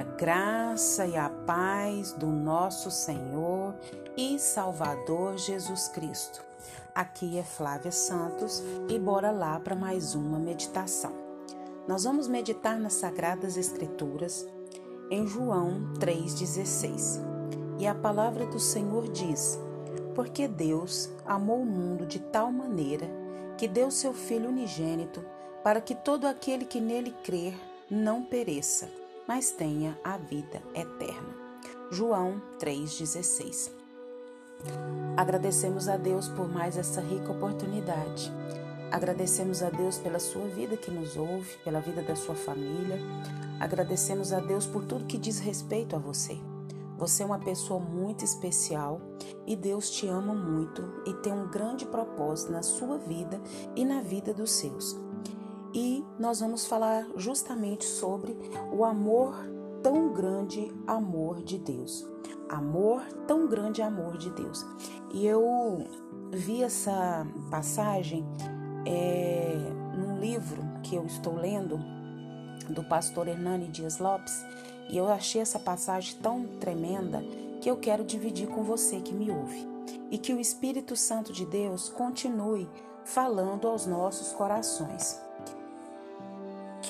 A graça e a paz do nosso Senhor e Salvador Jesus Cristo. Aqui é Flávia Santos e bora lá para mais uma meditação. Nós vamos meditar nas Sagradas Escrituras em João 3,16. E a palavra do Senhor diz: Porque Deus amou o mundo de tal maneira que deu seu Filho unigênito para que todo aquele que nele crer não pereça mas tenha a vida eterna. João 3,16 Agradecemos a Deus por mais essa rica oportunidade. Agradecemos a Deus pela sua vida que nos ouve, pela vida da sua família. Agradecemos a Deus por tudo que diz respeito a você. Você é uma pessoa muito especial e Deus te ama muito e tem um grande propósito na sua vida e na vida dos seus e nós vamos falar justamente sobre o amor tão grande amor de Deus. Amor tão grande amor de Deus. E eu vi essa passagem é, num livro que eu estou lendo do pastor Hernani Dias Lopes e eu achei essa passagem tão tremenda que eu quero dividir com você que me ouve e que o Espírito Santo de Deus continue falando aos nossos corações.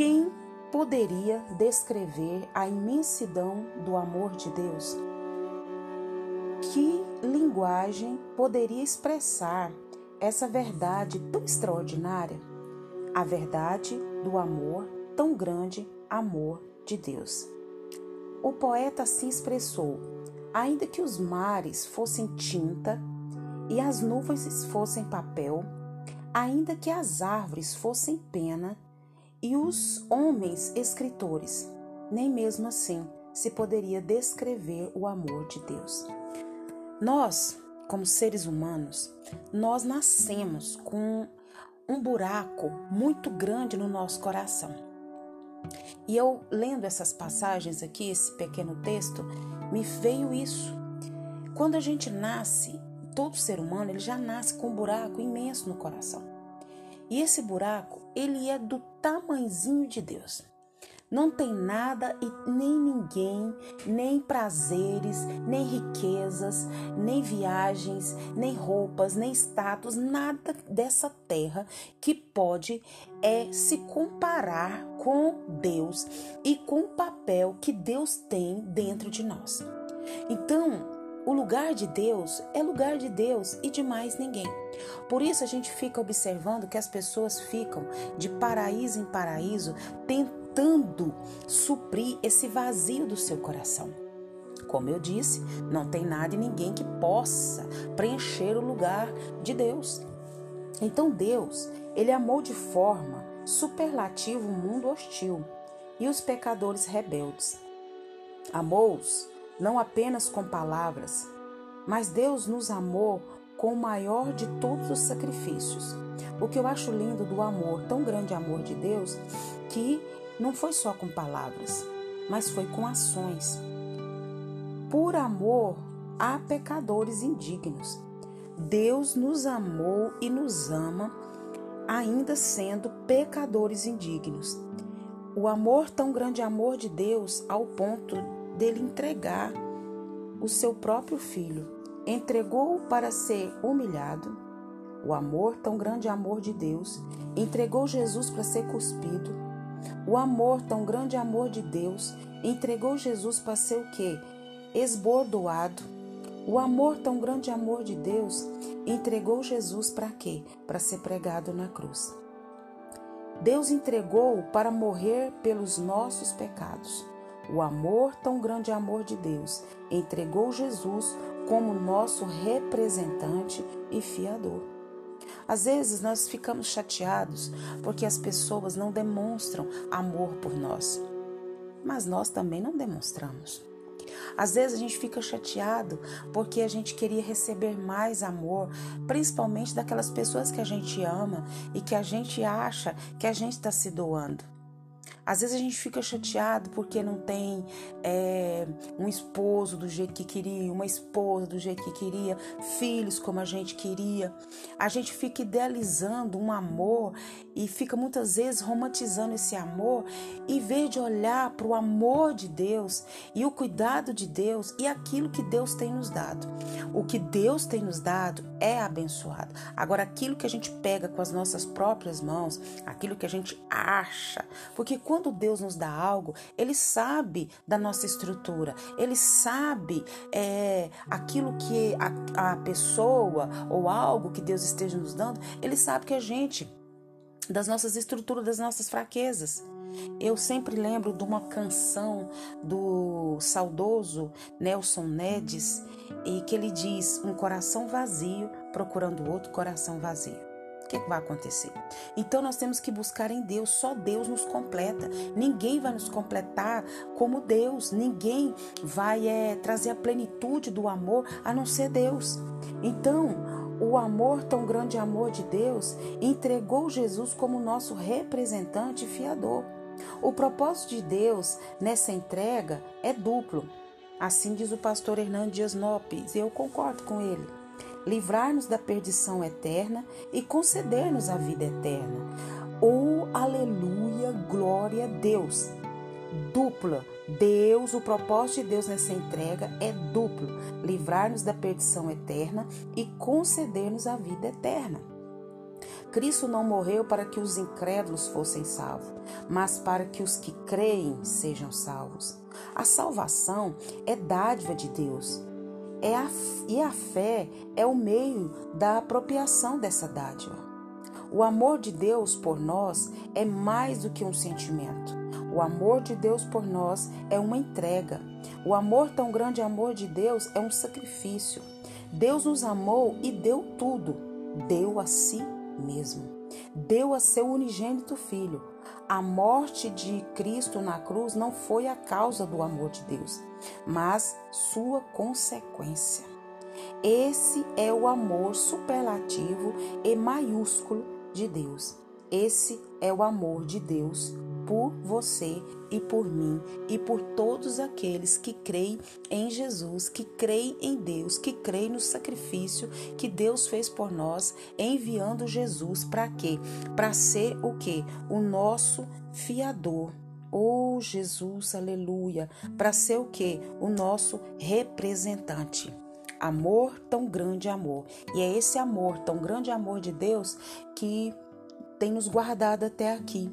Quem poderia descrever a imensidão do amor de Deus? Que linguagem poderia expressar essa verdade tão extraordinária? A verdade do amor, tão grande amor de Deus. O poeta assim expressou: ainda que os mares fossem tinta e as nuvens fossem papel, ainda que as árvores fossem pena e os homens escritores. Nem mesmo assim se poderia descrever o amor de Deus. Nós, como seres humanos, nós nascemos com um buraco muito grande no nosso coração. E eu lendo essas passagens aqui, esse pequeno texto, me veio isso. Quando a gente nasce, todo ser humano, ele já nasce com um buraco imenso no coração. E esse buraco, ele é do tamanzinho de Deus. Não tem nada e nem ninguém, nem prazeres, nem riquezas, nem viagens, nem roupas, nem status, nada dessa terra que pode é se comparar com Deus e com o papel que Deus tem dentro de nós. Então, o lugar de Deus é lugar de Deus e de mais ninguém. Por isso a gente fica observando que as pessoas ficam de paraíso em paraíso tentando suprir esse vazio do seu coração. Como eu disse, não tem nada e ninguém que possa preencher o lugar de Deus. Então Deus, ele amou de forma superlativa o mundo hostil e os pecadores rebeldes. Amou-os não apenas com palavras, mas Deus nos amou com o maior de todos os sacrifícios. O que eu acho lindo do amor, tão grande amor de Deus, que não foi só com palavras, mas foi com ações. Por amor a pecadores indignos. Deus nos amou e nos ama, ainda sendo pecadores indignos. O amor, tão grande amor de Deus, ao ponto dele entregar o seu próprio filho. Entregou-o para ser humilhado. O amor, tão grande amor de Deus, entregou Jesus para ser cuspido. O amor, tão grande amor de Deus, entregou Jesus para ser o quê? Esbordoado. O amor, tão grande amor de Deus, entregou Jesus para quê? Para ser pregado na cruz. Deus entregou para morrer pelos nossos pecados. O amor, tão grande amor de Deus, entregou Jesus como nosso representante e fiador. Às vezes nós ficamos chateados porque as pessoas não demonstram amor por nós, mas nós também não demonstramos. Às vezes a gente fica chateado porque a gente queria receber mais amor, principalmente daquelas pessoas que a gente ama e que a gente acha que a gente está se doando. Às vezes a gente fica chateado porque não tem é, um esposo do jeito que queria, uma esposa do jeito que queria, filhos como a gente queria. A gente fica idealizando um amor e fica muitas vezes romantizando esse amor, em vez de olhar para o amor de Deus e o cuidado de Deus e aquilo que Deus tem nos dado. O que Deus tem nos dado é abençoado. Agora, aquilo que a gente pega com as nossas próprias mãos, aquilo que a gente acha, porque quando Deus nos dá algo, Ele sabe da nossa estrutura, Ele sabe é, aquilo que a, a pessoa ou algo que Deus esteja nos dando, Ele sabe que a gente das nossas estruturas, das nossas fraquezas. Eu sempre lembro de uma canção do saudoso Nelson Nedes e que ele diz: um coração vazio procurando outro coração vazio. Que, que vai acontecer? Então nós temos que buscar em Deus, só Deus nos completa. Ninguém vai nos completar como Deus, ninguém vai é, trazer a plenitude do amor a não ser Deus. Então, o amor, tão grande amor de Deus, entregou Jesus como nosso representante e fiador. O propósito de Deus nessa entrega é duplo. Assim diz o pastor Hernando Dias Lopes, e eu concordo com ele. Livrar-nos da perdição eterna e conceder-nos a vida eterna. Oh, aleluia, glória a Deus! Dupla Deus, o propósito de Deus nessa entrega é duplo: livrar-nos da perdição eterna e conceder-nos a vida eterna. Cristo não morreu para que os incrédulos fossem salvos, mas para que os que creem sejam salvos. A salvação é dádiva de Deus. É a, e a fé é o meio da apropriação dessa dádiva. O amor de Deus por nós é mais do que um sentimento. O amor de Deus por nós é uma entrega. O amor, tão grande amor de Deus, é um sacrifício. Deus nos amou e deu tudo. Deu a si mesmo. Deu a seu unigênito filho. A morte de Cristo na cruz não foi a causa do amor de Deus, mas sua consequência. Esse é o amor superlativo e maiúsculo de Deus. Esse é o amor de Deus por você e por mim e por todos aqueles que creem em Jesus, que creem em Deus, que creem no sacrifício que Deus fez por nós, enviando Jesus para quê? Para ser o quê? O nosso fiador. Oh Jesus, aleluia, para ser o quê? O nosso representante amor, tão grande amor. E é esse amor, tão grande amor de Deus que tem nos guardado até aqui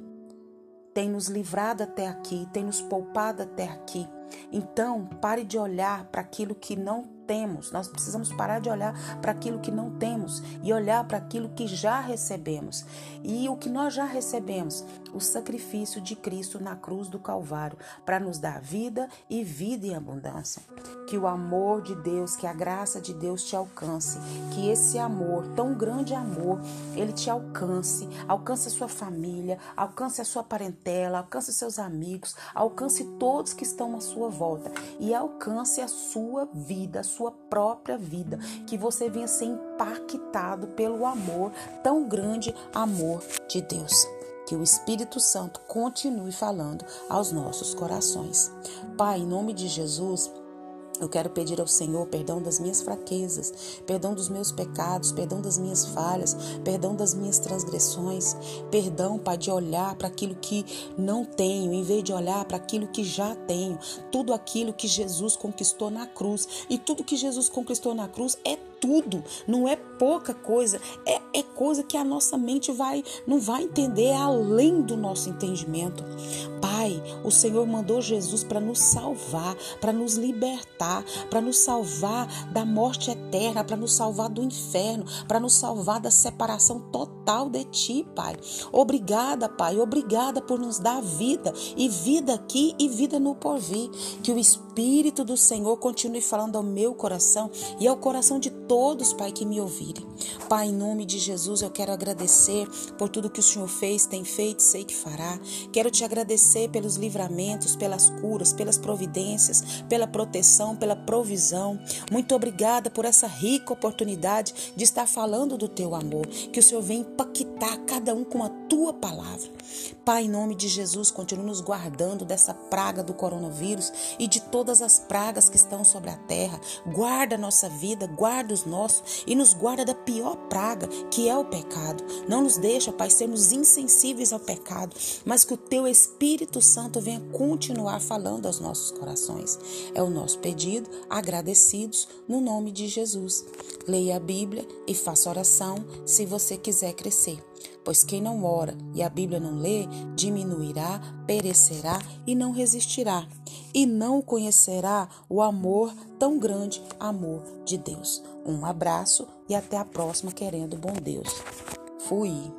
tem nos livrado até aqui, tem nos poupado até aqui. Então, pare de olhar para aquilo que não temos. Nós precisamos parar de olhar para aquilo que não temos e olhar para aquilo que já recebemos. E o que nós já recebemos? O sacrifício de Cristo na cruz do Calvário para nos dar vida e vida em abundância. Que o amor de Deus, que a graça de Deus te alcance, que esse amor, tão grande amor, ele te alcance, alcance a sua família, alcance a sua parentela, alcance seus amigos, alcance todos que estão à sua volta e alcance a sua vida, a sua própria vida, que você venha ser impactado pelo amor, tão grande amor de Deus. Que o Espírito Santo continue falando aos nossos corações. Pai, em nome de Jesus, eu quero pedir ao Senhor perdão das minhas fraquezas, perdão dos meus pecados, perdão das minhas falhas, perdão das minhas transgressões, perdão, Pai, de olhar para aquilo que não tenho, em vez de olhar para aquilo que já tenho, tudo aquilo que Jesus conquistou na cruz. E tudo que Jesus conquistou na cruz é tudo, não é pouca coisa, é, é coisa que a nossa mente vai não vai entender, é além do nosso entendimento. Pai, o Senhor mandou Jesus para nos salvar, para nos libertar, para nos salvar da morte eterna, para nos salvar do inferno, para nos salvar da separação total de Ti, Pai. Obrigada, Pai, obrigada por nos dar vida e vida aqui e vida no porvir. Que o Espírito do Senhor continue falando ao meu coração e ao coração de todos, Pai, que me ouvirem. Pai, em nome de Jesus, eu quero agradecer por tudo que o Senhor fez, tem feito, sei que fará. Quero te agradecer pelos livramentos, pelas curas, pelas providências, pela proteção, pela provisão. Muito obrigada por essa rica oportunidade de estar falando do teu amor. Que o Senhor venha impactar cada um com a tua palavra. Pai, em nome de Jesus, continue nos guardando dessa praga do coronavírus e de todas as pragas que estão sobre a terra. Guarda a nossa vida, guarda os nossos e nos guarda da pior praga, que é o pecado. Não nos deixa, Pai, sermos insensíveis ao pecado, mas que o teu Espírito Santo venha continuar falando aos nossos corações. É o nosso pedido, agradecidos no nome de Jesus. Leia a Bíblia e faça oração se você quiser crescer. Pois quem não ora e a Bíblia não lê, diminuirá, perecerá e não resistirá, e não conhecerá o amor tão grande, amor de Deus. Um abraço e até a próxima, querendo bom Deus. Fui.